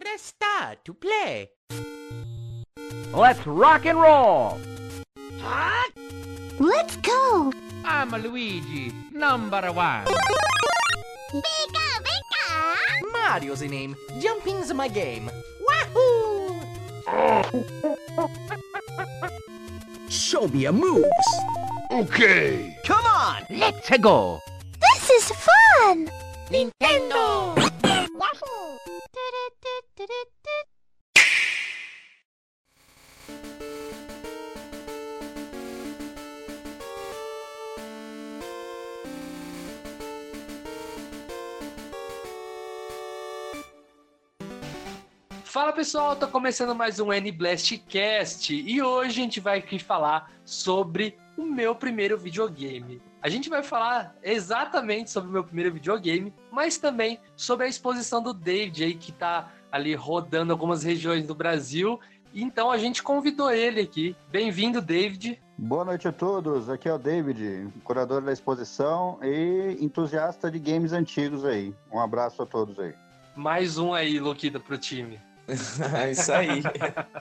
Press star to play. Let's rock and roll! Let's go! I'm Luigi, number one. Pika, pika! Mario's the name. Jumping's my game. Wahoo! Show me your moves! Okay. Come on, let's go! This is fun! Nintendo! Fala pessoal, tô começando mais um N-Blastcast e hoje a gente vai aqui falar sobre o meu primeiro videogame. A gente vai falar exatamente sobre o meu primeiro videogame, mas também sobre a exposição do David aí que tá ali rodando algumas regiões do Brasil. Então a gente convidou ele aqui. Bem-vindo, David. Boa noite a todos, aqui é o David, curador da exposição e entusiasta de games antigos aí. Um abraço a todos aí. Mais um aí, Luquita, pro time. É isso aí.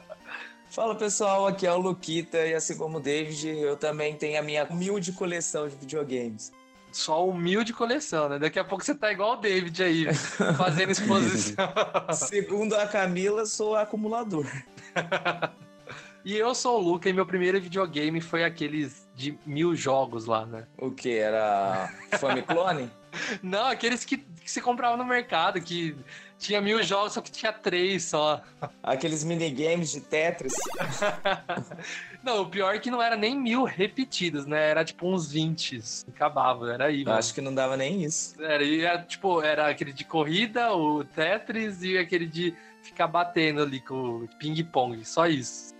Fala pessoal, aqui é o Luquita e assim como o David, eu também tenho a minha humilde coleção de videogames. Só humilde coleção, né? Daqui a pouco você tá igual o David aí, fazendo exposição. Segundo a Camila, sou acumulador. E eu sou o Luca e meu primeiro videogame foi aqueles de mil jogos lá, né? O que? Era Famiclone? Não, aqueles que, que se comprava no mercado, que tinha mil jogos, só que tinha três só. Aqueles minigames de Tetris? Não, o pior é que não era nem mil repetidos, né? Era tipo uns 20. Acabava, era aí. Acho que não dava nem isso. Era, e era, tipo, era aquele de corrida, o Tetris e aquele de ficar batendo ali com o ping-pong. Só isso.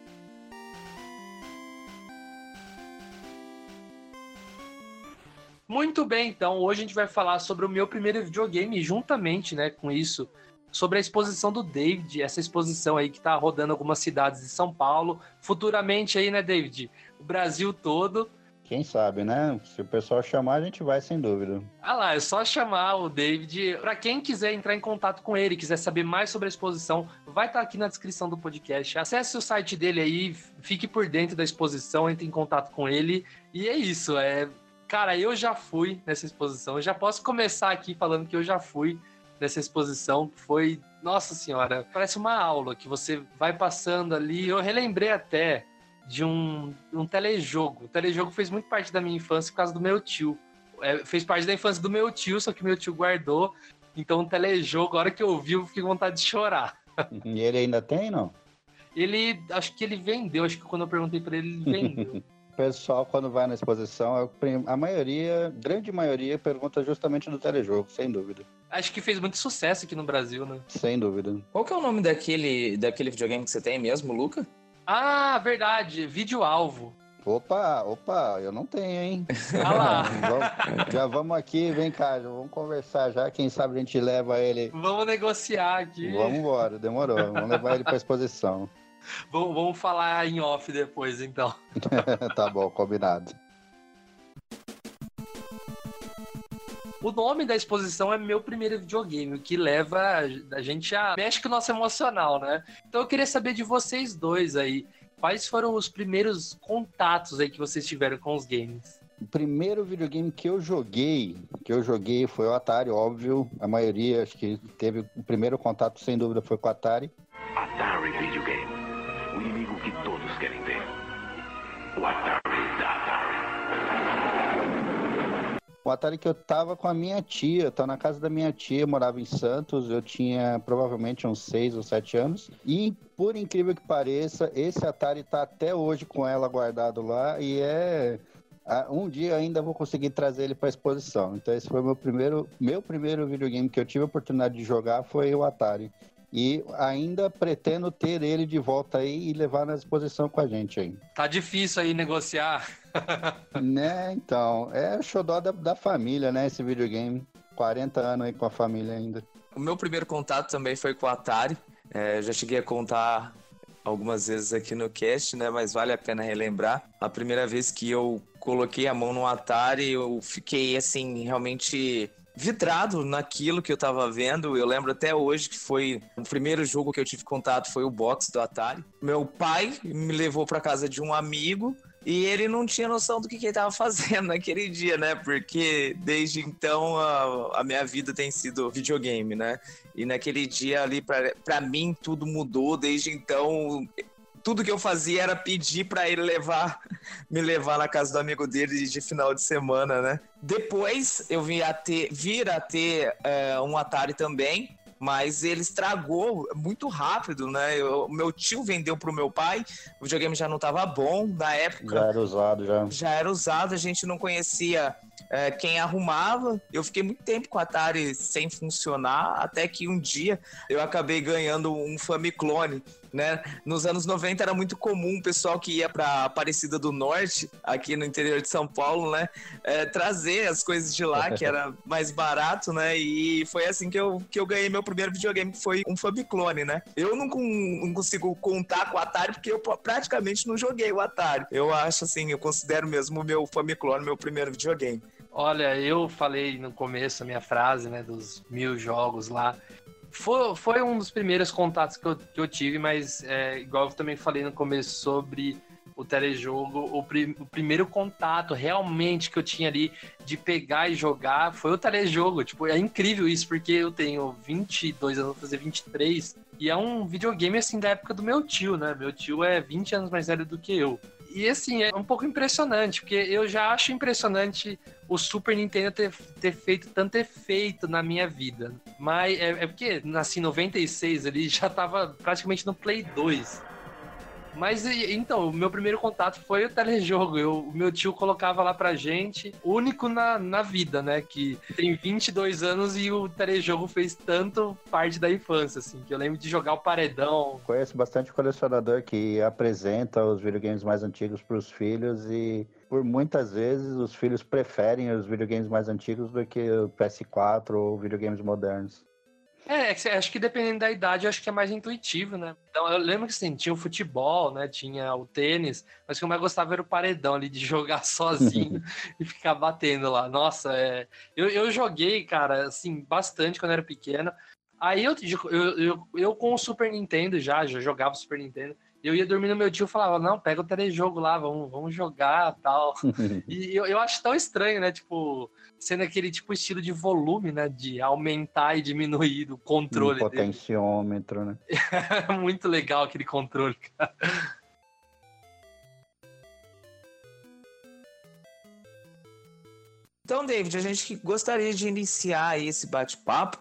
Muito bem, então hoje a gente vai falar sobre o meu primeiro videogame, e juntamente, né, com isso, sobre a exposição do David, essa exposição aí que tá rodando algumas cidades de São Paulo, futuramente aí, né, David, o Brasil todo. Quem sabe, né? Se o pessoal chamar, a gente vai sem dúvida. Ah lá, é só chamar o David. Para quem quiser entrar em contato com ele, quiser saber mais sobre a exposição, vai estar aqui na descrição do podcast. Acesse o site dele aí, fique por dentro da exposição, entre em contato com ele. E é isso, é Cara, eu já fui nessa exposição. Eu já posso começar aqui falando que eu já fui nessa exposição. Foi, nossa senhora, parece uma aula que você vai passando ali. Eu relembrei até de um, um telejogo. O telejogo fez muito parte da minha infância por causa do meu tio. É, fez parte da infância do meu tio, só que meu tio guardou. Então, o telejogo, a hora que eu vi, eu fiquei com vontade de chorar. E ele ainda tem, não? Ele, acho que ele vendeu. Acho que quando eu perguntei para ele, ele vendeu. O pessoal, quando vai na exposição, a maioria, grande maioria, pergunta justamente do telejogo, sem dúvida. acho que fez muito sucesso aqui no Brasil, né? Sem dúvida. Qual que é o nome daquele, daquele videogame que você tem mesmo, Luca? Ah, verdade, vídeo-alvo. Opa, opa, eu não tenho, hein? Ah lá. Vamos- já vamos aqui, vem cá, já vamos conversar já. Quem sabe a gente leva ele. Vamos negociar aqui. Vamos embora, demorou. Vamos levar ele pra exposição. Vamos, vamos falar em off depois, então. tá bom, combinado. O nome da exposição é Meu Primeiro Videogame, o que leva a gente a... Mexe com o nosso emocional, né? Então eu queria saber de vocês dois aí. Quais foram os primeiros contatos aí que vocês tiveram com os games? O primeiro videogame que eu joguei, que eu joguei foi o Atari, óbvio. A maioria, acho que teve o primeiro contato, sem dúvida, foi com o Atari. Atari Videogame. O inimigo que todos querem ver. O Atari da Atari. O Atari que eu tava com a minha tia, tava na casa da minha tia, morava em Santos, eu tinha provavelmente uns 6 ou 7 anos. E, por incrível que pareça, esse Atari tá até hoje com ela guardado lá e é. Um dia ainda vou conseguir trazer ele para exposição. Então esse foi meu primeiro, meu primeiro videogame que eu tive a oportunidade de jogar foi o Atari. E ainda pretendo ter ele de volta aí e levar na exposição com a gente aí. Tá difícil aí negociar. Né, então, é o xodó da, da família, né, esse videogame. 40 anos aí com a família ainda. O meu primeiro contato também foi com o Atari. É, já cheguei a contar algumas vezes aqui no cast, né? Mas vale a pena relembrar. A primeira vez que eu coloquei a mão no Atari, eu fiquei assim, realmente vidrado naquilo que eu tava vendo. Eu lembro até hoje que foi o primeiro jogo que eu tive contato foi o box do Atari. Meu pai me levou para casa de um amigo e ele não tinha noção do que, que ele estava fazendo naquele dia, né? Porque desde então a, a, minha vida tem sido videogame, né? E naquele dia ali, para mim, tudo mudou. Desde então, tudo que eu fazia era pedir para ele levar, me levar na casa do amigo dele de final de semana, né? Depois eu vim a ter, vir a ter é, um Atari também, mas ele estragou muito rápido, né? O meu tio vendeu pro meu pai, o videogame já não estava bom na época. Já era usado, já. Já era usado, a gente não conhecia é, quem arrumava. Eu fiquei muito tempo com o Atari sem funcionar, até que um dia eu acabei ganhando um Famiclone né? Nos anos 90 era muito comum o pessoal que ia para Aparecida do Norte, aqui no interior de São Paulo, né? É, trazer as coisas de lá, que era mais barato, né? E foi assim que eu, que eu ganhei meu primeiro videogame, que foi um Famiclone, né? Eu não, não consigo contar com o Atari, porque eu praticamente não joguei o Atari. Eu acho assim, eu considero mesmo o meu Famiclone meu primeiro videogame. Olha, eu falei no começo a minha frase, né, dos mil jogos lá. Foi, foi um dos primeiros contatos que eu, que eu tive, mas é, igual eu também falei no começo sobre o telejogo, o, pri, o primeiro contato realmente que eu tinha ali de pegar e jogar foi o telejogo. Tipo, é incrível isso, porque eu tenho 22 anos, vou fazer 23, e é um videogame assim da época do meu tio, né? Meu tio é 20 anos mais velho do que eu. E assim, é um pouco impressionante, porque eu já acho impressionante o Super Nintendo ter, ter feito tanto efeito na minha vida. Mas é, é porque nasci em 96 ali, já tava praticamente no Play 2. Mas então, o meu primeiro contato foi o telejogo. Eu, o meu tio colocava lá pra gente, único na, na vida, né? Que tem 22 anos e o telejogo fez tanto parte da infância, assim, que eu lembro de jogar o paredão. Conheço bastante colecionador que apresenta os videogames mais antigos pros filhos e por muitas vezes os filhos preferem os videogames mais antigos do que o PS4 ou videogames modernos. É, é acho que dependendo da idade, acho que é mais intuitivo, né? Então, eu lembro que assim, tinha o futebol, né? Tinha o tênis, mas o que eu mais gostava era o paredão ali, de jogar sozinho e ficar batendo lá. Nossa, é... eu, eu joguei, cara, assim, bastante quando era pequeno. Aí eu, eu, eu, eu com o Super Nintendo já, já jogava Super Nintendo. Eu ia dormir no meu tio e falava, não, pega o telejogo lá, vamos, vamos jogar tal. e eu, eu acho tão estranho, né? Tipo, sendo aquele tipo estilo de volume, né? De aumentar e diminuir o controle. Um potenciômetro, dele. né? Muito legal aquele controle, cara. Então, David, a gente gostaria de iniciar esse bate-papo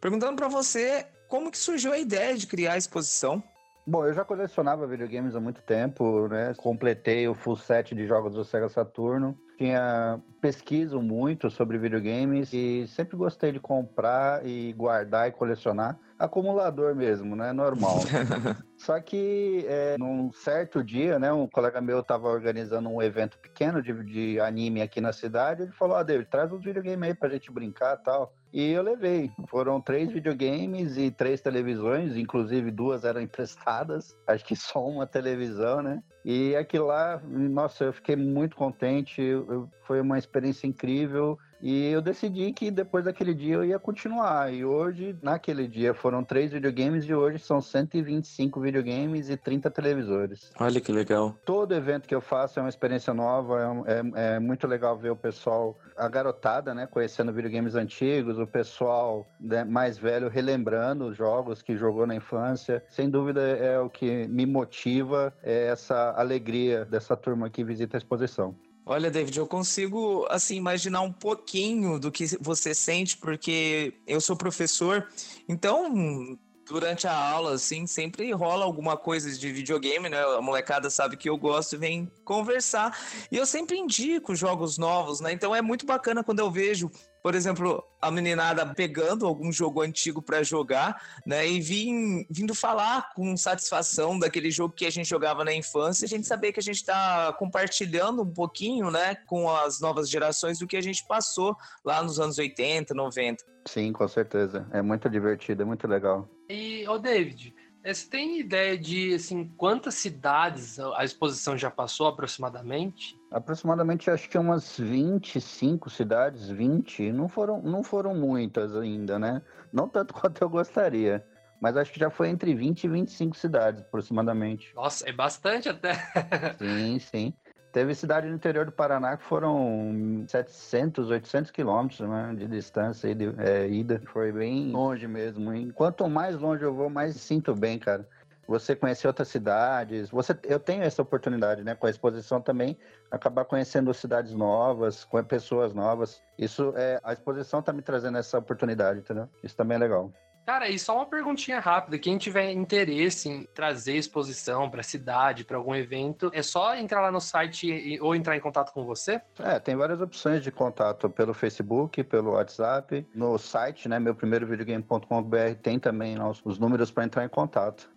perguntando para você como que surgiu a ideia de criar a exposição. Bom, eu já colecionava videogames há muito tempo, né? Completei o full set de jogos do Sega Saturno tinha pesquiso muito sobre videogames e sempre gostei de comprar e guardar e colecionar acumulador mesmo, né? Normal. Só que é, num certo dia, né, um colega meu estava organizando um evento pequeno de, de anime aqui na cidade. Ele falou: Ah, David, traz uns videogames aí pra gente brincar tal. E eu levei. Foram três videogames e três televisões, inclusive duas eram emprestadas. Acho que só uma televisão, né? E aquilo lá, nossa, eu fiquei muito contente. Foi uma experiência incrível. E eu decidi que depois daquele dia eu ia continuar. E hoje, naquele dia, foram três videogames e hoje são 125 videogames e 30 televisores. Olha que legal. Todo evento que eu faço é uma experiência nova, é, é, é muito legal ver o pessoal, a garotada, né, conhecendo videogames antigos, o pessoal né, mais velho relembrando os jogos que jogou na infância. Sem dúvida é o que me motiva, é essa alegria dessa turma que visita a exposição. Olha, David, eu consigo assim imaginar um pouquinho do que você sente, porque eu sou professor, então durante a aula, assim, sempre rola alguma coisa de videogame, né? A molecada sabe que eu gosto e vem conversar. E eu sempre indico jogos novos, né? Então é muito bacana quando eu vejo por exemplo, a meninada pegando algum jogo antigo para jogar, né, e vim, vindo falar com satisfação daquele jogo que a gente jogava na infância, a gente saber que a gente está compartilhando um pouquinho, né, com as novas gerações do que a gente passou lá nos anos 80, 90. Sim, com certeza. É muito divertido, é muito legal. E, ô David, Você tem ideia de assim quantas cidades a exposição já passou aproximadamente? Aproximadamente acho que umas 25 cidades, 20, não foram, não foram muitas ainda, né? Não tanto quanto eu gostaria, mas acho que já foi entre 20 e 25 cidades aproximadamente. Nossa, é bastante até. Sim, sim. Teve cidade no interior do Paraná que foram 700, 800 quilômetros né, de distância de é, ida. Foi bem longe mesmo. E quanto mais longe eu vou, mais sinto bem, cara. Você conhecer outras cidades. Você, eu tenho essa oportunidade, né? Com a exposição também, acabar conhecendo cidades novas, com pessoas novas. Isso é. A exposição tá me trazendo essa oportunidade, entendeu? Isso também é legal. Cara, e só uma perguntinha rápida. Quem tiver interesse em trazer exposição para a cidade, para algum evento, é só entrar lá no site e- ou entrar em contato com você? É, tem várias opções de contato pelo Facebook, pelo WhatsApp, no site, né, meu primeiro videogame.com.br tem também os números para entrar em contato.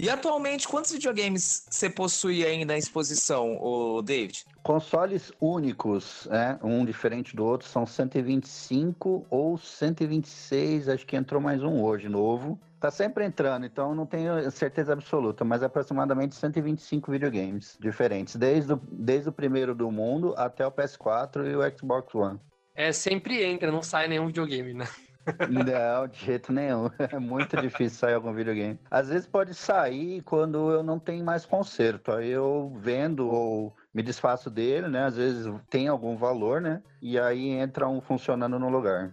E atualmente, quantos videogames você possui aí na exposição, ô David? Consoles únicos, né, um diferente do outro, são 125 ou 126, acho que entrou mais um hoje, novo. Tá sempre entrando, então não tenho certeza absoluta, mas aproximadamente 125 videogames diferentes, desde o, desde o primeiro do mundo até o PS4 e o Xbox One. É, sempre entra, não sai nenhum videogame, né? Não, de jeito nenhum. É muito difícil sair algum videogame. Às vezes pode sair quando eu não tenho mais conserto. Aí eu vendo ou me desfaço dele, né? Às vezes tem algum valor, né? E aí entra um funcionando no lugar.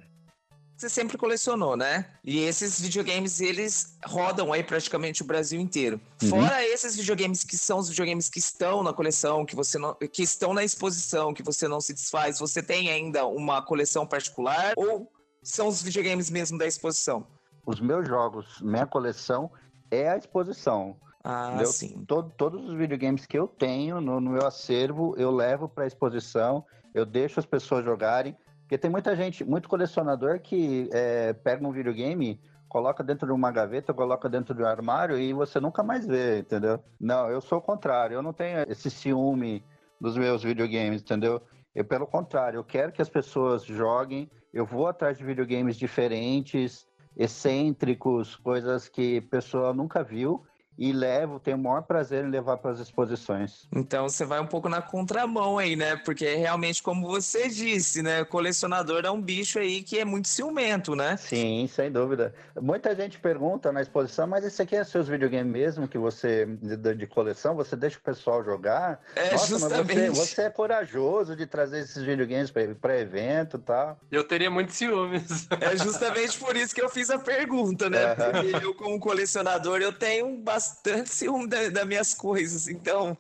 Você sempre colecionou, né? E esses videogames, eles rodam aí praticamente o Brasil inteiro. Uhum. Fora esses videogames que são os videogames que estão na coleção, que você não, que estão na exposição, que você não se desfaz, você tem ainda uma coleção particular ou são os videogames mesmo da exposição? Os meus jogos, minha coleção é a exposição. Ah, entendeu? sim. Todo- todos os videogames que eu tenho no, no meu acervo, eu levo para exposição, eu deixo as pessoas jogarem. Porque tem muita gente, muito colecionador que é, pega um videogame, coloca dentro de uma gaveta, coloca dentro de um armário e você nunca mais vê, entendeu? Não, eu sou o contrário, eu não tenho esse ciúme dos meus videogames, entendeu? Eu, pelo contrário, eu quero que as pessoas joguem, eu vou atrás de videogames diferentes, excêntricos, coisas que a pessoa nunca viu e levo, tenho o maior prazer em levar para as exposições. Então você vai um pouco na contramão aí, né? Porque realmente, como você disse, né? Colecionador é um bicho aí que é muito ciumento, né? Sim, sem dúvida. Muita gente pergunta na exposição, mas esse aqui é seus videogames mesmo que você de, coleção, você deixa o pessoal jogar? É, Nossa, mas você, justamente. você é corajoso de trazer esses videogames para evento e tal. Eu teria muitos ciúmes. É justamente por isso que eu fiz a pergunta, né? Aham. Porque eu, como colecionador, eu tenho bastante ciúme da- das minhas coisas. Então,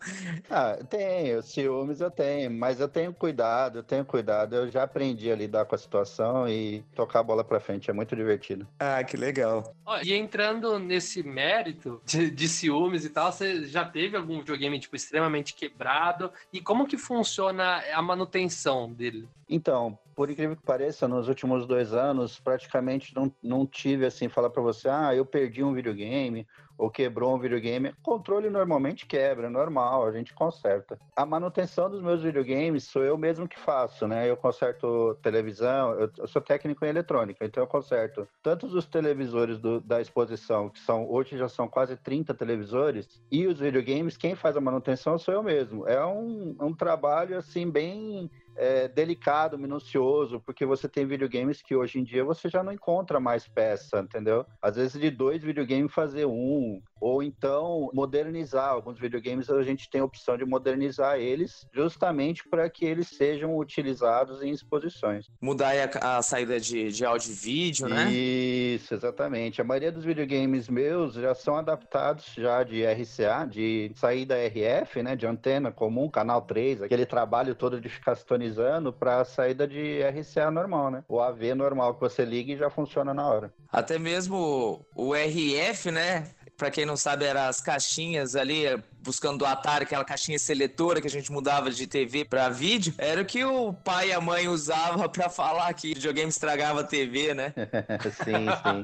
Ah, tenho, ciúmes eu tenho, mas eu tenho cuidado, eu tenho cuidado. Eu já aprendi a lidar com a situação e tocar a bola para frente, é muito divertido. ah, que legal. Ó, e entrando nesse mérito de, de ciúmes e tal, você já teve algum videogame tipo extremamente quebrado? E como que funciona a manutenção dele? Então, por incrível que pareça, nos últimos dois anos, praticamente não, não tive assim, falar para você, ah, eu perdi um videogame ou quebrou um videogame. Controle normalmente quebra, é normal, a gente conserta. A manutenção dos meus videogames sou eu mesmo que faço, né? Eu conserto televisão, eu, eu sou técnico em eletrônica, então eu conserto tanto os televisores do- da exposição, que são hoje já são quase 30 televisores, e os videogames, quem faz a manutenção sou eu mesmo. É um, um trabalho assim bem é, delicado, minucioso, porque você tem videogames que hoje em dia você já não encontra mais peça, entendeu? Às vezes de dois videogames fazer um, ou então modernizar. Alguns videogames a gente tem a opção de modernizar eles justamente para que eles sejam utilizados em exposições. Mudar a, a saída de, de áudio e vídeo, né? Isso, exatamente. A maioria dos videogames meus já são adaptados já de RCA, de saída RF, né, de antena comum, canal 3, aquele trabalho todo de ficar sintonizando para a saída de RCA normal, né? O AV normal que você liga e já funciona na hora. Até mesmo o RF, né? Pra quem não sabe, eram as caixinhas ali buscando do Atari, aquela caixinha seletora que a gente mudava de TV pra vídeo, era o que o pai e a mãe usavam pra falar que videogame estragava a TV, né? sim, sim.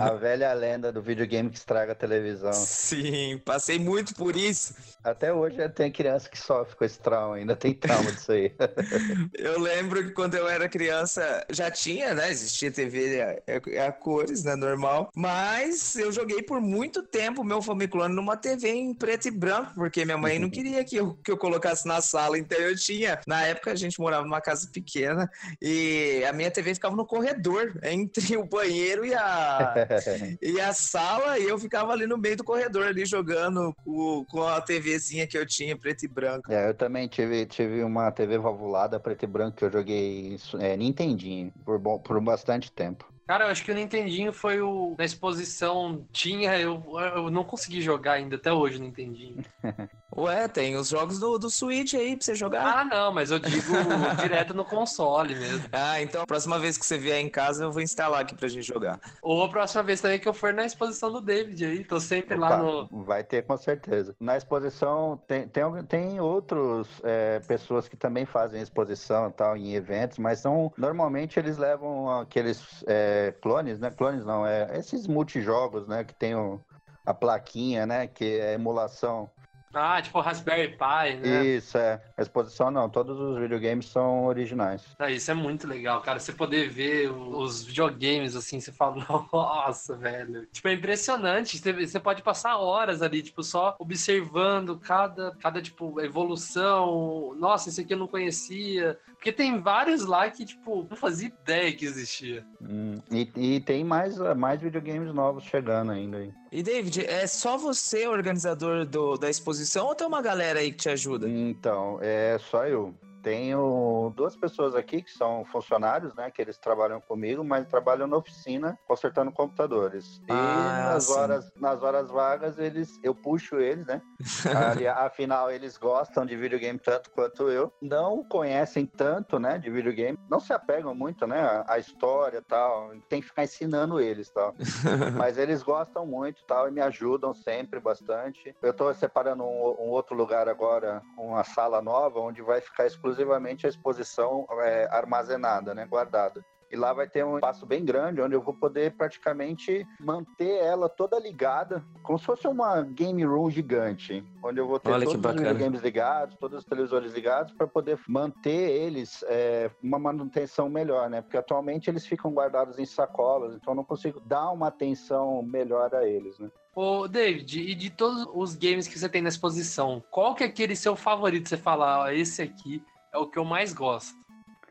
A velha lenda do videogame que estraga a televisão. Sim, passei muito por isso. Até hoje tem criança que sofre com esse trauma, ainda tem trauma disso aí. Eu lembro que quando eu era criança já tinha, né? Existia TV a, a, a cores, né? Normal. Mas eu joguei por muito tempo meu Famiclone numa TV em preto e branco, porque minha mãe não queria que eu, que eu colocasse na sala. Então eu tinha. Na época a gente morava numa casa pequena e a minha TV ficava no corredor, entre o banheiro e a, e a sala, e eu ficava ali no meio do corredor, ali jogando com, com a TVzinha que eu tinha, preto e branco. É, eu também tive, tive uma TV valvulada preto e branco que eu joguei é, Nintendinho por, bom, por bastante tempo. Cara, eu acho que o Nintendinho foi o. Na exposição tinha, eu, eu não consegui jogar ainda até hoje o Nintendinho. Ué, tem os jogos do, do Switch aí pra você jogar. Ah, não, mas eu digo direto no console mesmo. Ah, então a próxima vez que você vier em casa eu vou instalar aqui pra gente jogar. Ou a próxima vez também que eu for na exposição do David aí. Tô sempre lá no. Vai ter com certeza. Na exposição tem, tem, tem outros é, pessoas que também fazem exposição tal em eventos, mas são normalmente eles levam aqueles. É, clones, né? Clones não, é esses multijogos, né? Que tem o, a plaquinha, né? Que é emulação. Ah, tipo Raspberry Pi, né? Isso, é. A exposição não, todos os videogames são originais. Ah, isso é muito legal, cara. Você poder ver os videogames assim, você fala, nossa, velho. Tipo, é impressionante. Você pode passar horas ali, tipo, só observando cada, cada tipo, evolução. Nossa, esse aqui eu não conhecia. Porque tem vários lá que, tipo, não fazia ideia que existia. Hum, e, e, tem mais, mais videogames novos chegando ainda aí. E David, é só você organizador do, da exposição ou tem uma galera aí que te ajuda? Então, é só eu. Tenho duas pessoas aqui que são funcionários, né? Que eles trabalham comigo, mas trabalham na oficina consertando computadores. E ah, nas horas, nas horas vagas, eles, eu puxo eles, né? Ali, afinal, eles gostam de videogame tanto quanto eu. Não conhecem tanto, né? De videogame. Não se apegam muito, né? A história e tal. Tem que ficar ensinando eles tal. mas eles gostam muito tal e me ajudam sempre bastante. Eu estou separando um, um outro lugar agora, uma sala nova, onde vai ficar exclusivo exclusivamente a exposição é, armazenada, né, guardada. E lá vai ter um espaço bem grande, onde eu vou poder praticamente manter ela toda ligada, como se fosse uma game room gigante, onde eu vou ter Olha todos os videogames ligados, todos os televisores ligados, para poder manter eles é, uma manutenção melhor, né? Porque atualmente eles ficam guardados em sacolas, então eu não consigo dar uma atenção melhor a eles, né? Ô, David, e de todos os games que você tem na exposição, qual que é aquele seu favorito? Você fala, ah, esse aqui é o que eu mais gosto.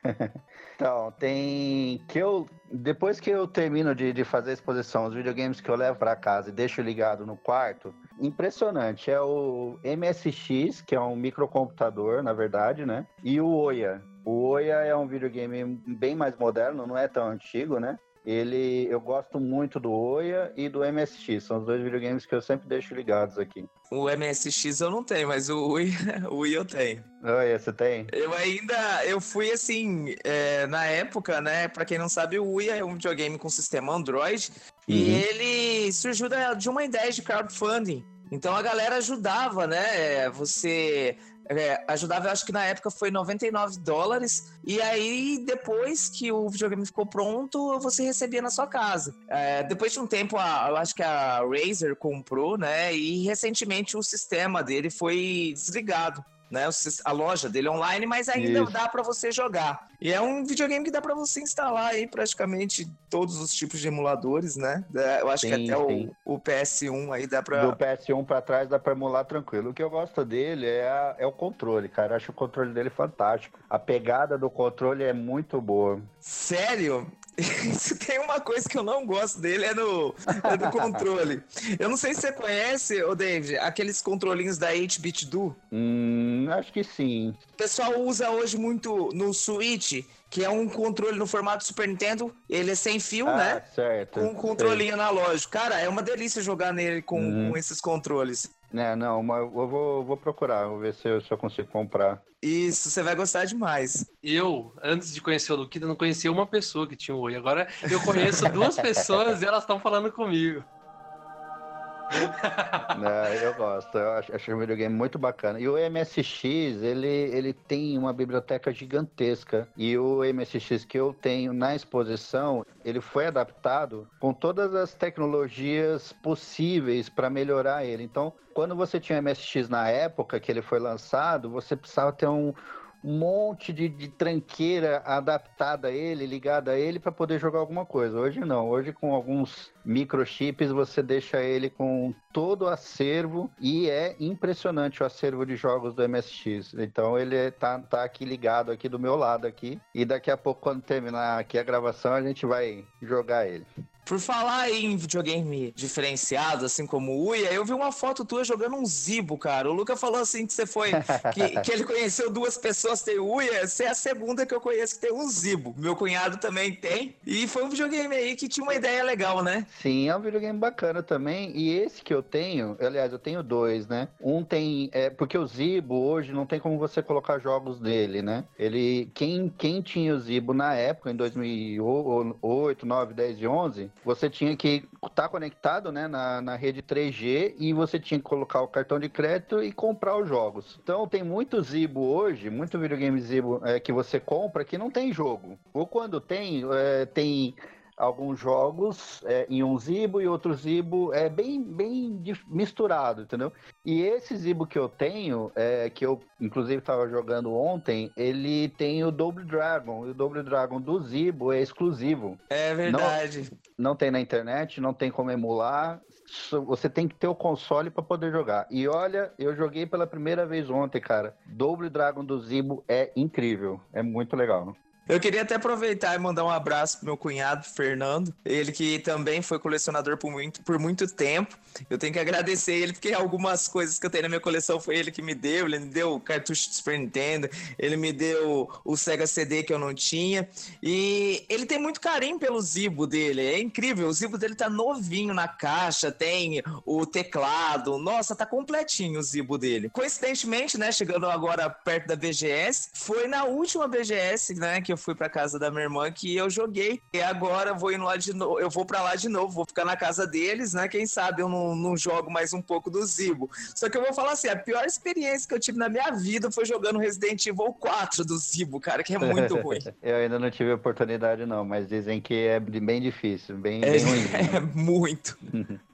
então, tem que eu depois que eu termino de, de fazer a exposição, os videogames que eu levo para casa e deixo ligado no quarto, impressionante. É o MSX, que é um microcomputador, na verdade, né? E o Oya. O Oya é um videogame bem mais moderno, não é tão antigo, né? Ele, eu gosto muito do Oya e do MSX. São os dois videogames que eu sempre deixo ligados aqui. O MSX eu não tenho, mas o Wii, o Wii eu tenho. Oi, você tem? Eu ainda, eu fui assim, é, na época, né? Pra quem não sabe, o Wii é um videogame com sistema Android uhum. e ele surgiu de uma ideia de crowdfunding. Então a galera ajudava, né? Você é, ajudava, eu acho que na época foi 99 dólares. E aí, depois que o videogame ficou pronto, você recebia na sua casa. É, depois de um tempo, a, eu acho que a Razer comprou, né? E recentemente o sistema dele foi desligado né? A loja dele online, mas ainda Isso. dá para você jogar. E é um videogame que dá para você instalar aí praticamente todos os tipos de emuladores, né? É, eu acho sim, que até o, o, PS1 aí dá para Do PS1 para trás dá para emular tranquilo. O que eu gosto dele é, a, é o controle, cara. Eu acho o controle dele fantástico. A pegada do controle é muito boa. Sério? Se tem uma coisa que eu não gosto dele é no, é do controle. Eu não sei se você conhece, ô David, aqueles controlinhos da 8-bit do. Hum, acho que sim. O pessoal usa hoje muito no Switch, que é um controle no formato Super Nintendo. Ele é sem fio, ah, né? Certo. Com um controlinho analógico. Cara, é uma delícia jogar nele com, uhum. com esses controles. É, não, mas eu vou, vou procurar, vou ver se eu, se eu consigo comprar. Isso, você vai gostar demais. Eu, antes de conhecer o Luquita, não conhecia uma pessoa que tinha um Oi. Agora eu conheço duas pessoas e elas estão falando comigo. Não, eu gosto, eu acho, acho o videogame muito bacana. E o MSX, ele, ele tem uma biblioteca gigantesca. E o MSX que eu tenho na exposição, ele foi adaptado com todas as tecnologias possíveis para melhorar ele. Então, quando você tinha MSX na época que ele foi lançado, você precisava ter um, um monte de, de tranqueira adaptada a ele, ligada a ele para poder jogar alguma coisa. Hoje não, hoje com alguns microchips você deixa ele com todo o acervo e é impressionante o acervo de jogos do MSX. Então ele tá, tá aqui ligado aqui do meu lado aqui e daqui a pouco quando terminar aqui a gravação a gente vai jogar ele. Por falar em videogame diferenciado, assim como o Uia, eu vi uma foto tua jogando um Zibo, cara. O Luca falou assim que você foi. que, que ele conheceu duas pessoas que tem o Uia. Você é a segunda que eu conheço que tem um Zibo. Meu cunhado também tem. E foi um videogame aí que tinha uma ideia legal, né? Sim, é um videogame bacana também. E esse que eu tenho, aliás, eu tenho dois, né? Um tem. É, porque o Zibo hoje não tem como você colocar jogos dele, né? Ele. Quem, quem tinha o Zibo na época, em 2008, 9, 10 e 11 você tinha que estar tá conectado né, na, na rede 3G e você tinha que colocar o cartão de crédito e comprar os jogos. Então tem muito Zibo hoje, muito videogame Zibo é, que você compra que não tem jogo. Ou quando tem, é, tem alguns jogos é, em um Zibo e outro Zibo é bem, bem misturado, entendeu? E esse Zibo que eu tenho, é, que eu inclusive estava jogando ontem, ele tem o Double Dragon. E o Double Dragon do Zibo é exclusivo. É verdade. Não, não tem na internet, não tem como emular. Você tem que ter o console para poder jogar. E olha, eu joguei pela primeira vez ontem, cara. Double Dragon do Zibo é incrível. É muito legal. Eu queria até aproveitar e mandar um abraço pro meu cunhado, Fernando. Ele que também foi colecionador por muito, por muito tempo. Eu tenho que agradecer ele, porque algumas coisas que eu tenho na minha coleção foi ele que me deu. Ele me deu o cartucho de Super Nintendo, ele me deu o Sega CD que eu não tinha. E ele tem muito carinho pelo Zibo dele. É incrível. O Zibo dele tá novinho na caixa, tem o teclado. Nossa, tá completinho o Zibo dele. Coincidentemente, né, chegando agora perto da BGS, foi na última BGS, né, que eu fui pra casa da minha irmã que eu joguei. E agora eu vou indo lá de novo, eu vou para lá de novo, vou ficar na casa deles, né? Quem sabe eu não, não jogo mais um pouco do Zibo. Só que eu vou falar assim, a pior experiência que eu tive na minha vida foi jogando Resident Evil 4 do Zibo, cara, que é muito ruim. eu ainda não tive oportunidade não, mas dizem que é bem difícil, bem, é, bem ruim. É muito.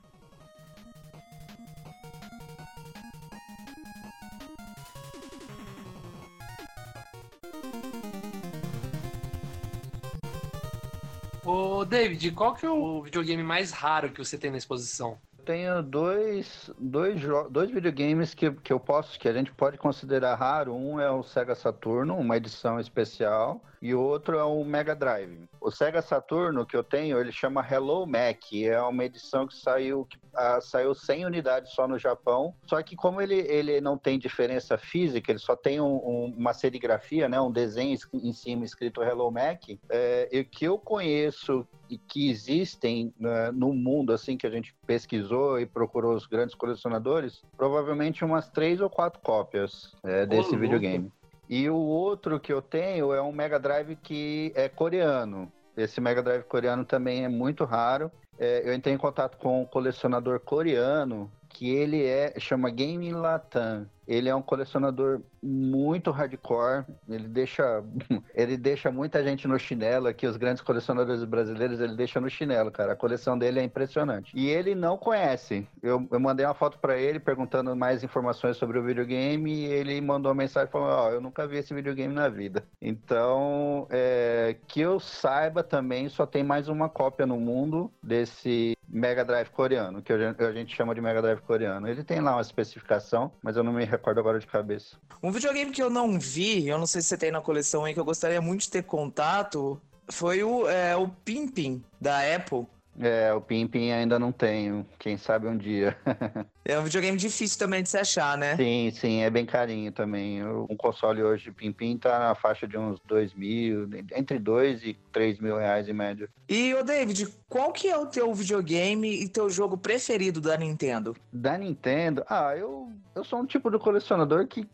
Ô, David, qual que é o videogame mais raro que você tem na exposição? tenho dois, dois, dois videogames que, que eu posso, que a gente pode considerar raro. Um é o Sega Saturno, uma edição especial, e o outro é o Mega Drive. O Sega Saturno que eu tenho, ele chama Hello Mac, é uma edição que saiu, que, ah, saiu 100 unidades só no Japão. Só que como ele, ele não tem diferença física, ele só tem um, um, uma serigrafia, né, um desenho em cima escrito Hello Mac, é, e que eu conheço e que existem né, no mundo, assim, que a gente pesquisou e procurou os grandes colecionadores, provavelmente umas três ou quatro cópias é, desse videogame. E o outro que eu tenho é um Mega Drive que é coreano. Esse Mega Drive coreano também é muito raro. É, eu entrei em contato com um colecionador coreano que ele é chama Game Latam. Ele é um colecionador muito hardcore. Ele deixa, ele deixa muita gente no chinelo aqui. Os grandes colecionadores brasileiros ele deixa no chinelo, cara. A coleção dele é impressionante. E ele não conhece. Eu, eu mandei uma foto para ele perguntando mais informações sobre o videogame e ele mandou uma mensagem falando: ó, oh, eu nunca vi esse videogame na vida. Então, é, que eu saiba também, só tem mais uma cópia no mundo desse Mega Drive coreano, que a gente chama de Mega Drive coreano. Ele tem lá uma especificação, mas eu não me recordo agora de cabeça. Um videogame que eu não vi, eu não sei se você tem na coleção aí, que eu gostaria muito de ter contato, foi o, é, o Pimpin da Apple. É, o Pimpin ainda não tenho. Quem sabe um dia. é um videogame difícil também de se achar, né? Sim, sim, é bem carinho também. Um console hoje de Pimpin tá na faixa de uns 2 mil, entre 2 e 3 mil reais em média. E, ô David, qual que é o teu videogame e teu jogo preferido da Nintendo? Da Nintendo? Ah, eu, eu sou um tipo de colecionador que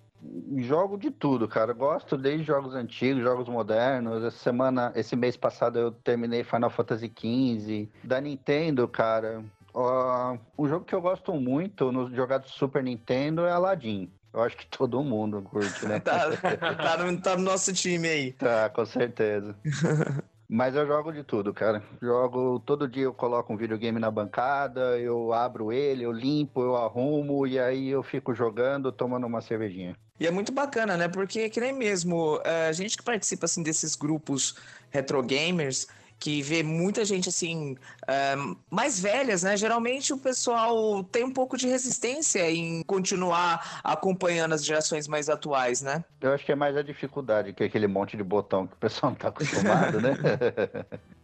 jogo de tudo, cara. Gosto desde jogos antigos, jogos modernos. Essa semana, esse mês passado eu terminei Final Fantasy XV. Da Nintendo, cara, Ó, um jogo que eu gosto muito no jogar do Super Nintendo é Aladdin. Eu acho que todo mundo curte, né? Tá, tá, no, tá no nosso time aí. Tá, com certeza. Mas eu jogo de tudo, cara. Jogo todo dia eu coloco um videogame na bancada, eu abro ele, eu limpo, eu arrumo e aí eu fico jogando, tomando uma cervejinha. E é muito bacana, né? Porque que nem mesmo eh, a gente que participa assim desses grupos retro gamers, que vê muita gente assim eh, mais velhas, né? Geralmente o pessoal tem um pouco de resistência em continuar acompanhando as gerações mais atuais, né? Eu acho que é mais a dificuldade, que aquele monte de botão que o pessoal não tá acostumado, né?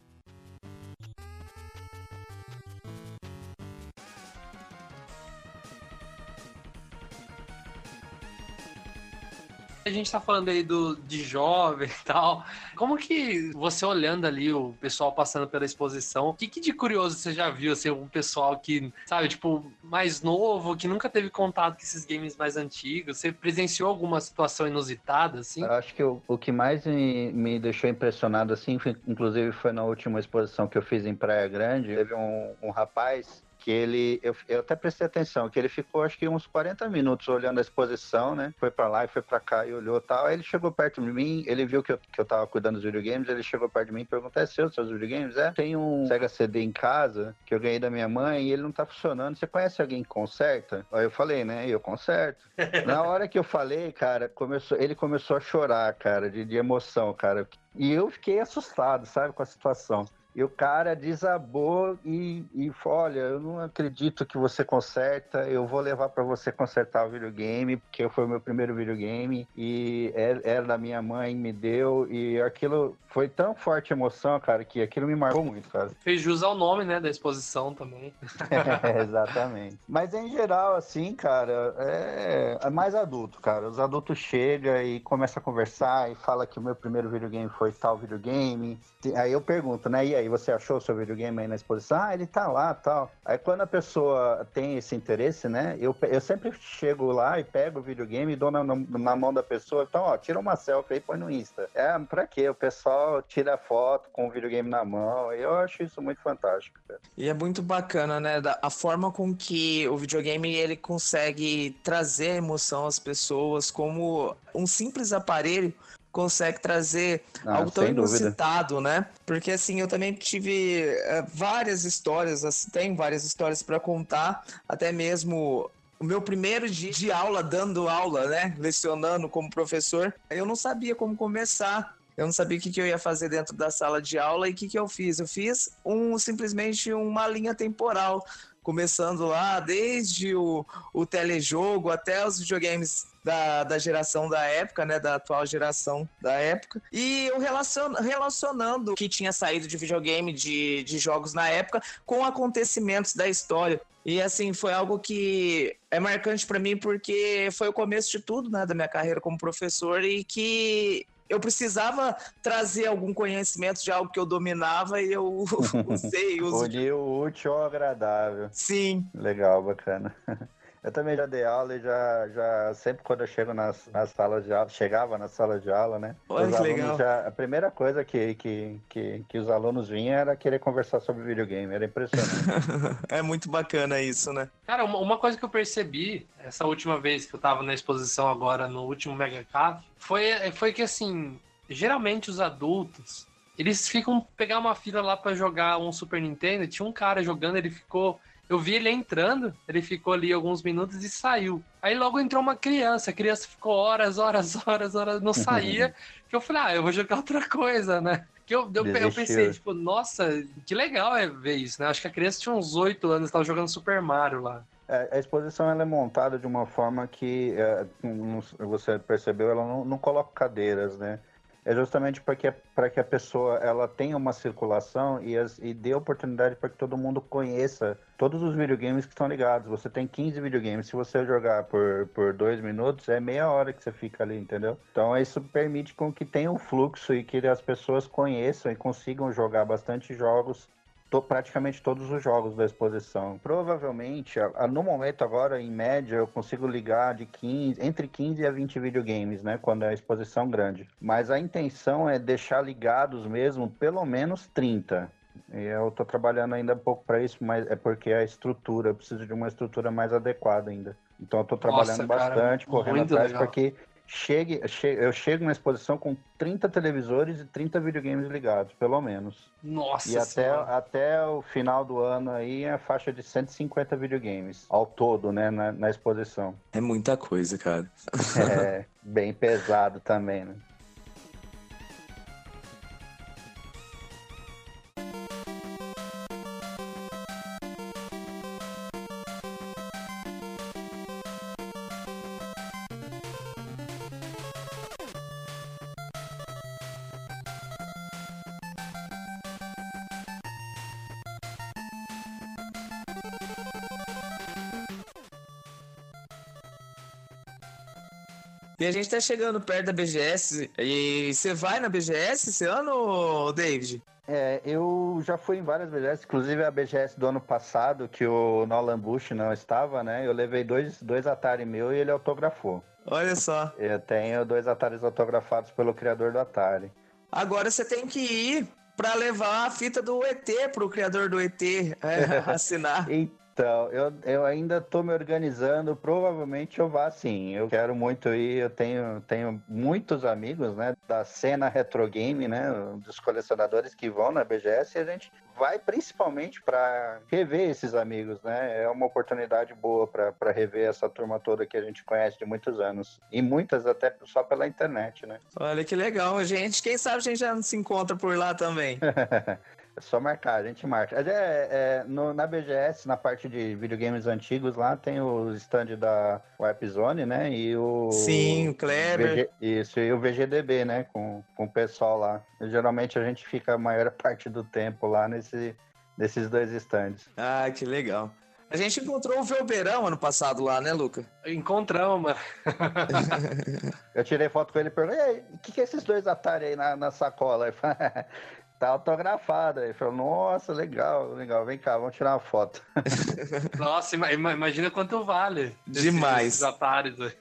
gente tá falando aí do, de jovem e tal. Como que você olhando ali o pessoal passando pela exposição, o que, que de curioso você já viu, assim, um pessoal que, sabe, tipo, mais novo, que nunca teve contato com esses games mais antigos? Você presenciou alguma situação inusitada, assim? Eu Acho que o, o que mais me, me deixou impressionado, assim, foi- inclusive foi na última exposição que eu fiz em Praia Grande, teve um, um rapaz que ele, eu, eu até prestei atenção, que ele ficou acho que uns 40 minutos olhando a exposição, né? Foi pra lá e foi pra cá e olhou e tal. Aí ele chegou perto de mim, ele viu que eu, que eu tava cuidando dos videogames, ele chegou perto de mim e perguntou: é seu, seus videogames? É, tem um Sega CD em casa que eu ganhei da minha mãe e ele não tá funcionando. Você conhece alguém que conserta? Aí eu falei, né? Eu conserto. Na hora que eu falei, cara, começou, ele começou a chorar, cara, de, de emoção, cara. E eu fiquei assustado, sabe, com a situação. E o cara desabou e, e falou: Olha, eu não acredito que você conserta, eu vou levar para você consertar o videogame, porque foi o meu primeiro videogame e era, era da minha mãe, me deu. E aquilo foi tão forte a emoção, cara, que aquilo me marcou muito, cara. Fez jus ao nome, né, da exposição também. Exatamente. Mas em geral, assim, cara, é, é mais adulto, cara. Os adultos chegam e começam a conversar e fala que o meu primeiro videogame foi tal videogame. Aí eu pergunto, né? E aí, você achou o seu videogame aí na exposição? Ah, ele tá lá tal. Aí quando a pessoa tem esse interesse, né? Eu, eu sempre chego lá e pego o videogame e dou na, na- na mão da pessoa. Então, ó, tira uma selfie aí e põe no Insta. É, pra quê? O pessoal tira foto com o videogame na mão. Eu acho isso muito fantástico, cara. E é muito bacana, né? A forma com que o videogame ele consegue trazer emoção às pessoas, como um simples aparelho consegue trazer Ah, algo tão inusitado, né? Porque assim, eu também tive eh, várias histórias, assim, tenho várias histórias para contar, até mesmo o meu primeiro dia de aula, dando aula, né? Lecionando como professor, eu não sabia como começar. Eu não sabia o que, que eu ia fazer dentro da sala de aula e o que, que eu fiz. Eu fiz um simplesmente uma linha temporal, começando lá desde o, o telejogo até os videogames da, da geração da época, né? Da atual geração da época. E eu relacion, relacionando o que tinha saído de videogame, de, de jogos na época, com acontecimentos da história. E assim, foi algo que é marcante para mim porque foi o começo de tudo, né, da minha carreira como professor e que eu precisava trazer algum conhecimento de algo que eu dominava e eu usei, uso. O útil ao agradável. Sim, Legal, bacana. Eu também já dei aula e já, já sempre quando eu chego nas, nas salas de aula, chegava nas salas de aula, né? Olha os que alunos legal. já, a primeira coisa que, que, que, que os alunos vinham era querer conversar sobre videogame, era impressionante. é muito bacana isso, né? Cara, uma, uma coisa que eu percebi essa última vez que eu tava na exposição agora, no último Mega Caf, foi, foi que assim, geralmente os adultos, eles ficam pegar uma fila lá pra jogar um Super Nintendo, tinha um cara jogando, ele ficou eu vi ele entrando, ele ficou ali alguns minutos e saiu. Aí logo entrou uma criança, a criança ficou horas, horas, horas, horas, não saía. que eu falei, ah, eu vou jogar outra coisa, né? Que eu, eu, eu pensei, tipo, nossa, que legal é ver isso, né? Acho que a criança tinha uns oito anos, tava jogando Super Mario lá. É, a exposição ela é montada de uma forma que, é, você percebeu, ela não, não coloca cadeiras, né? É justamente para que, que a pessoa ela tenha uma circulação e, as, e dê oportunidade para que todo mundo conheça todos os videogames que estão ligados. Você tem 15 videogames, se você jogar por, por dois minutos, é meia hora que você fica ali, entendeu? Então isso permite com que tenha um fluxo e que as pessoas conheçam e consigam jogar bastante jogos to- praticamente todos os jogos da exposição. Provavelmente, a- a- no momento agora, em média, eu consigo ligar de 15, entre 15 a 20 videogames, né? Quando é a exposição grande. Mas a intenção é deixar ligados mesmo pelo menos 30. E eu tô trabalhando ainda um pouco para isso, mas é porque a estrutura, eu preciso de uma estrutura mais adequada ainda. Então eu tô trabalhando Nossa, cara, bastante, correndo muito atrás, legal. porque chegue, che- eu chego na exposição com 30 televisores e 30 videogames ligados, pelo menos. Nossa E até, Senhora. até o final do ano aí, a faixa de 150 videogames ao todo, né, na, na exposição. É muita coisa, cara. É bem pesado também, né? E a gente tá chegando perto da BGS. E você vai na BGS esse ano, David? É, eu já fui em várias BGS, inclusive a BGS do ano passado, que o Nolan Bush não estava, né? Eu levei dois, dois Atari meu e ele autografou. Olha só. Eu tenho dois Ataris autografados pelo criador do Atari. Agora você tem que ir pra levar a fita do ET pro criador do ET é, assinar. Então, eu, eu ainda tô me organizando, provavelmente eu vá sim. Eu quero muito ir, eu tenho, tenho muitos amigos, né, da cena retro game, né, dos colecionadores que vão na BGS e a gente vai principalmente para rever esses amigos, né? É uma oportunidade boa para rever essa turma toda que a gente conhece de muitos anos. E muitas até só pela internet, né? Olha que legal, gente. Quem sabe a gente já se encontra por lá também. É só marcar, a gente marca. É, é, no- na BGS, na parte de videogames antigos, lá tem o stand da Warp Zone, né? E o. Sim, o Kleber. VG isso, e o VGDB, né? Com, com o pessoal lá. E, geralmente a gente fica a maior parte do tempo lá nesse, nesses dois stands. Ah, que legal. A gente encontrou o Velberão ano passado lá, né, Luca? Encontramos, mano. Eu tirei foto com ele e perguntei, e aí, o que, que é esses dois Atari aí na, na sacola? Tá autografado. Ele falou, nossa, legal, legal, vem cá, vamos tirar uma foto. Nossa, ima- ima- imagina quanto vale. esses- Demais. Esses aí.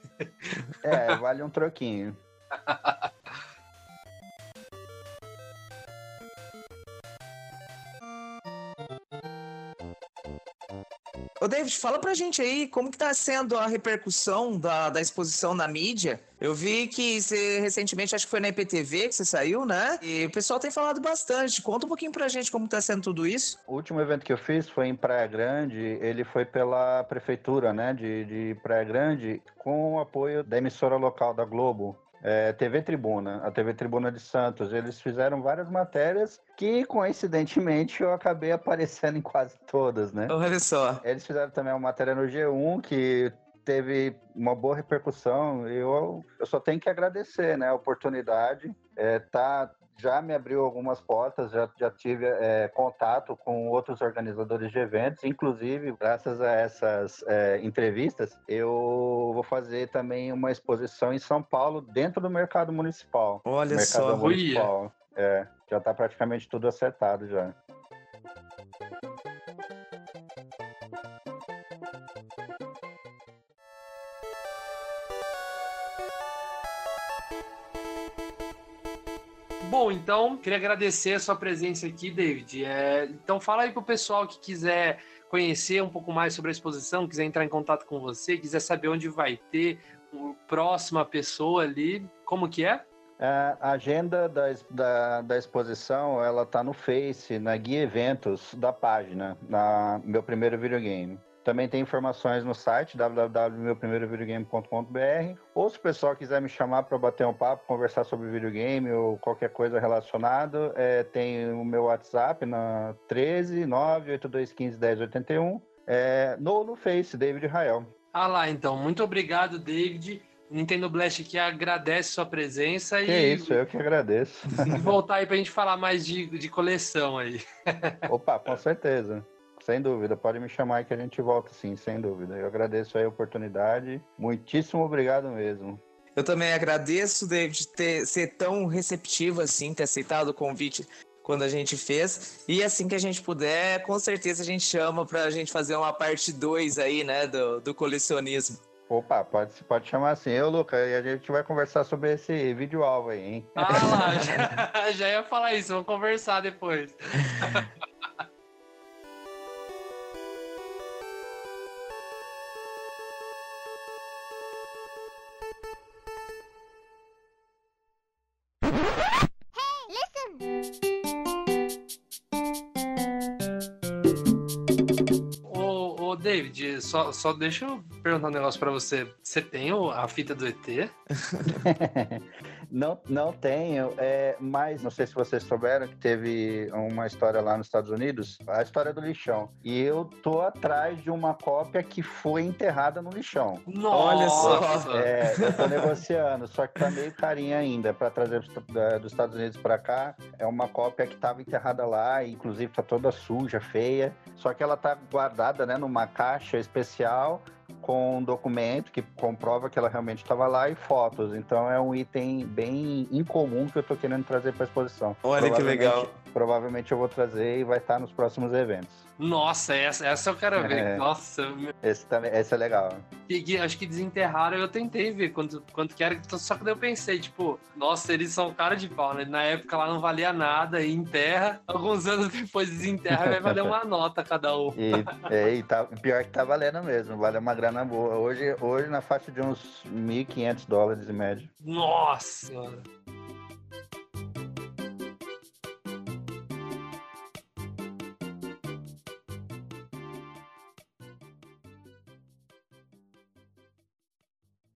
É, vale um troquinho. Ô, David, fala pra gente aí como que tá sendo a repercussão da, da exposição na mídia. Eu vi que você recentemente, acho que foi na IPTV que você saiu, né? E o pessoal tem falado bastante. Conta um pouquinho pra gente como tá sendo tudo isso. O último evento que eu fiz foi em Praia Grande, ele foi pela prefeitura, né, de, de Praia Grande, com o apoio da emissora local da Globo. É, TV Tribuna, a TV Tribuna de Santos, eles fizeram várias matérias que, coincidentemente, eu acabei aparecendo em quase todas, né? Olha só. Eles fizeram também uma matéria no G1 que teve uma boa repercussão. Eu, eu só tenho que agradecer, né? A oportunidade. É, tá, já me abriu algumas portas, já, já tive é, contato com outros organizadores de eventos, inclusive, graças a essas é, entrevistas, eu vou fazer também uma exposição em São Paulo, dentro do mercado municipal. Olha mercado só. municipal. É, já está praticamente tudo acertado já. Bom, então, queria agradecer a sua presença aqui, David. É, então, fala aí pro pessoal que quiser conhecer um pouco mais sobre a exposição, quiser entrar em contato com você, quiser saber onde vai ter o próxima pessoa ali, como que é? É, A agenda da, da, da exposição, ela tá no Face, na guia eventos da página, na meu primeiro videogame. Também tem informações no site www.meuprimerovideogame.com.br ou se o pessoal quiser me chamar para bater um papo, conversar sobre videogame ou qualquer coisa relacionada, é, tem o meu WhatsApp na 13 98215 1081 é, no, no Face, David Rael. Ah lá, então. Muito obrigado, David. Nintendo Blast aqui agradece sua presença Que e, isso, eu que agradeço. e voltar aí pra gente falar mais de, de coleção aí. Opa, com certeza. Sem dúvida, pode me chamar que a gente volta sim, sem dúvida. Eu agradeço aí a oportunidade. Muitíssimo obrigado mesmo. Eu também agradeço, David, ter, ser tão receptivo assim, ter aceitado o convite quando a gente fez. E assim que a gente puder, com certeza a gente chama pra gente fazer uma parte 2 aí, né, do, do colecionismo. Opa, pode, pode chamar assim. Eu, Luca, e a gente vai conversar sobre esse vídeo alvo aí, hein? Ah lá, já, já ia falar isso, vamos conversar depois. só, só deixa eu perguntar um negócio pra você. Você tem a fita do ET? Não, não tenho, é, mas não sei se vocês souberam que teve uma história lá nos Estados Unidos, a história do lixão. E eu tô atrás de uma cópia que foi enterrada no lixão. Olha só. Nossa. É, eu tô negociando, só que tá meio carinha ainda para trazer dos Estados Unidos para cá. É uma cópia que tava enterrada lá, inclusive tá toda suja, feia. Só que ela tá guardada, né, numa caixa especial com um documento que comprova que ela realmente estava lá e fotos. Então é um item bem incomum que eu tô querendo trazer para exposição. Olha que legal. Provavelmente eu vou trazer e vai estar nos próximos eventos. Nossa, essa, essa eu quero ver. É. Nossa, Esse também, esse é legal. que- acho que desenterraram, eu tentei ver quanto, quanto que era, só que daí eu pensei, tipo, nossa, eles são cara de pau, né? Na época lá não valia nada, e enterra, alguns anos depois desenterra, vai valer uma nota cada um. E, é, e tá, pior que tá valendo mesmo, vale uma grana boa. Hoje, hoje na faixa de uns 1.500 dólares em média. Nossa senhora.